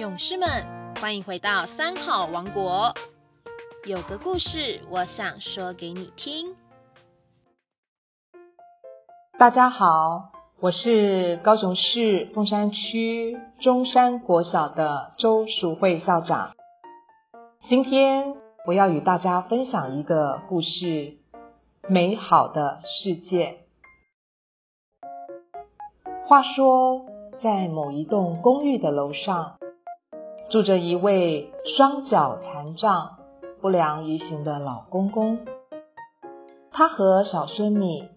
勇士们，欢迎回到三好王国。有个故事，我想说给你听。大家好，我是高雄市凤山区中山国小的周淑慧校长。今天我要与大家分享一个故事：美好的世界。话说，在某一栋公寓的楼上，住着一位双脚残障、不良于行的老公公。他和小孙女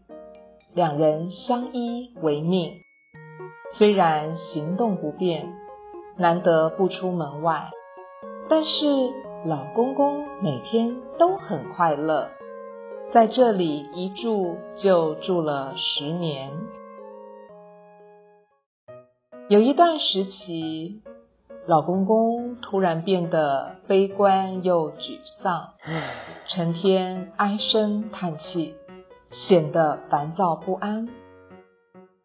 两人相依为命，虽然行动不便，难得不出门外，但是老公公每天都很快乐，在这里一住就住了十年。有一段时期，老公公突然变得悲观又沮丧，成天唉声叹气，显得烦躁不安。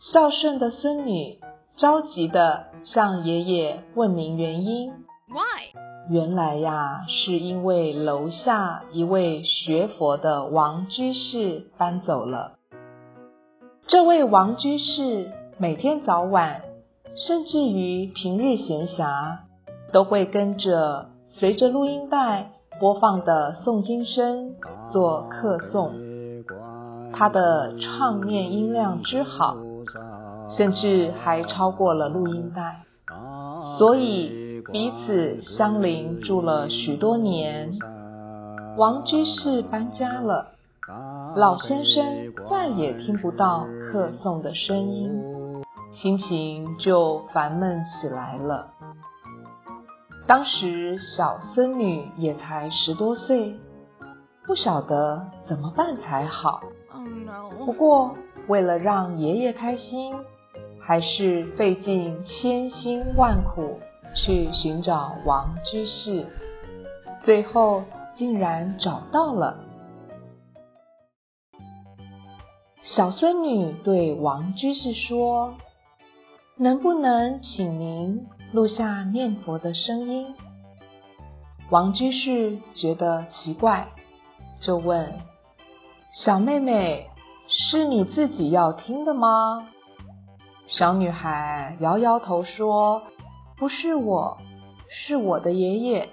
孝顺的孙女着急的向爷爷问明原因。Why？原来呀，是因为楼下一位学佛的王居士搬走了。这位王居士每天早晚。甚至于平日闲暇，都会跟着随着录音带播放的诵经声做客诵。他的唱念音量之好，甚至还超过了录音带，所以彼此相邻住了许多年。王居士搬家了，老先生再也听不到客诵的声音。心情就烦闷起来了。当时小孙女也才十多岁，不晓得怎么办才好。不过为了让爷爷开心，还是费尽千辛万苦去寻找王居士，最后竟然找到了。小孙女对王居士说。能不能请您录下念佛的声音？王居士觉得奇怪，就问小妹妹：“是你自己要听的吗？”小女孩摇摇头说：“不是我，是我的爷爷。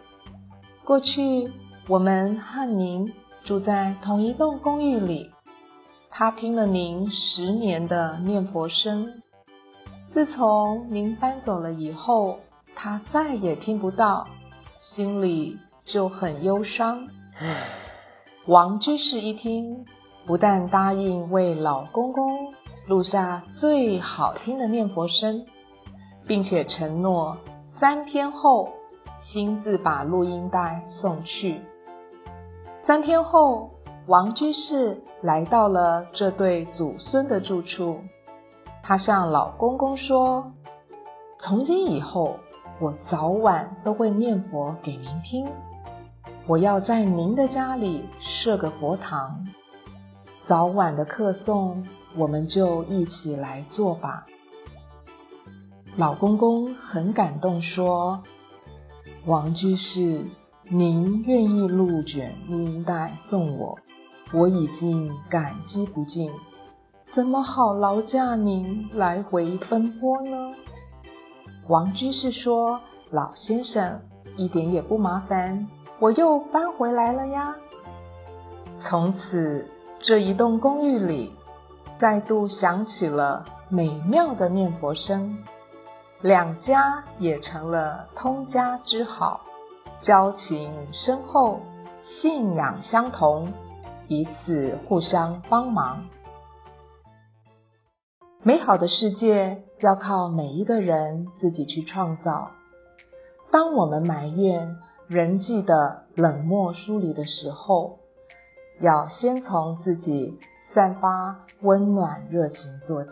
过去我们和您住在同一栋公寓里，他听了您十年的念佛声。”自从您搬走了以后，他再也听不到，心里就很忧伤。王居士一听，不但答应为老公公录下最好听的念佛声，并且承诺三天后亲自把录音带送去。三天后，王居士来到了这对祖孙的住处。他向老公公说：“从今以后，我早晚都会念佛给您听。我要在您的家里设个佛堂，早晚的客诵，我们就一起来做吧。”老公公很感动，说：“王居士，您愿意录卷录音带送我，我已经感激不尽。”怎么好劳驾您来回奔波呢？王居士说：“老先生一点也不麻烦，我又搬回来了呀。”从此，这一栋公寓里再度响起了美妙的念佛声，两家也成了通家之好，交情深厚，信仰相同，彼此互相帮忙。美好的世界要靠每一个人自己去创造。当我们埋怨人际的冷漠疏离的时候，要先从自己散发温暖热情做起。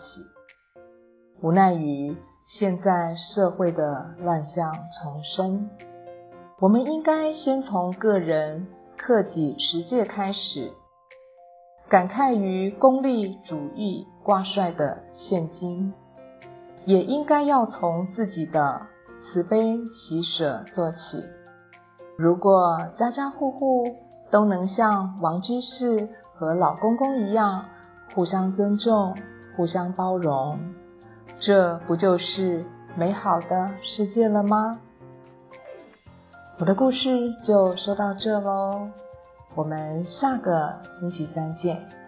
无奈于现在社会的乱象丛生，我们应该先从个人克己持戒开始。感慨于功利主义挂帅的现今，也应该要从自己的慈悲喜舍做起。如果家家户户都能像王居士和老公公一样，互相尊重、互相包容，这不就是美好的世界了吗？我的故事就说到这喽，我们下个星期三见。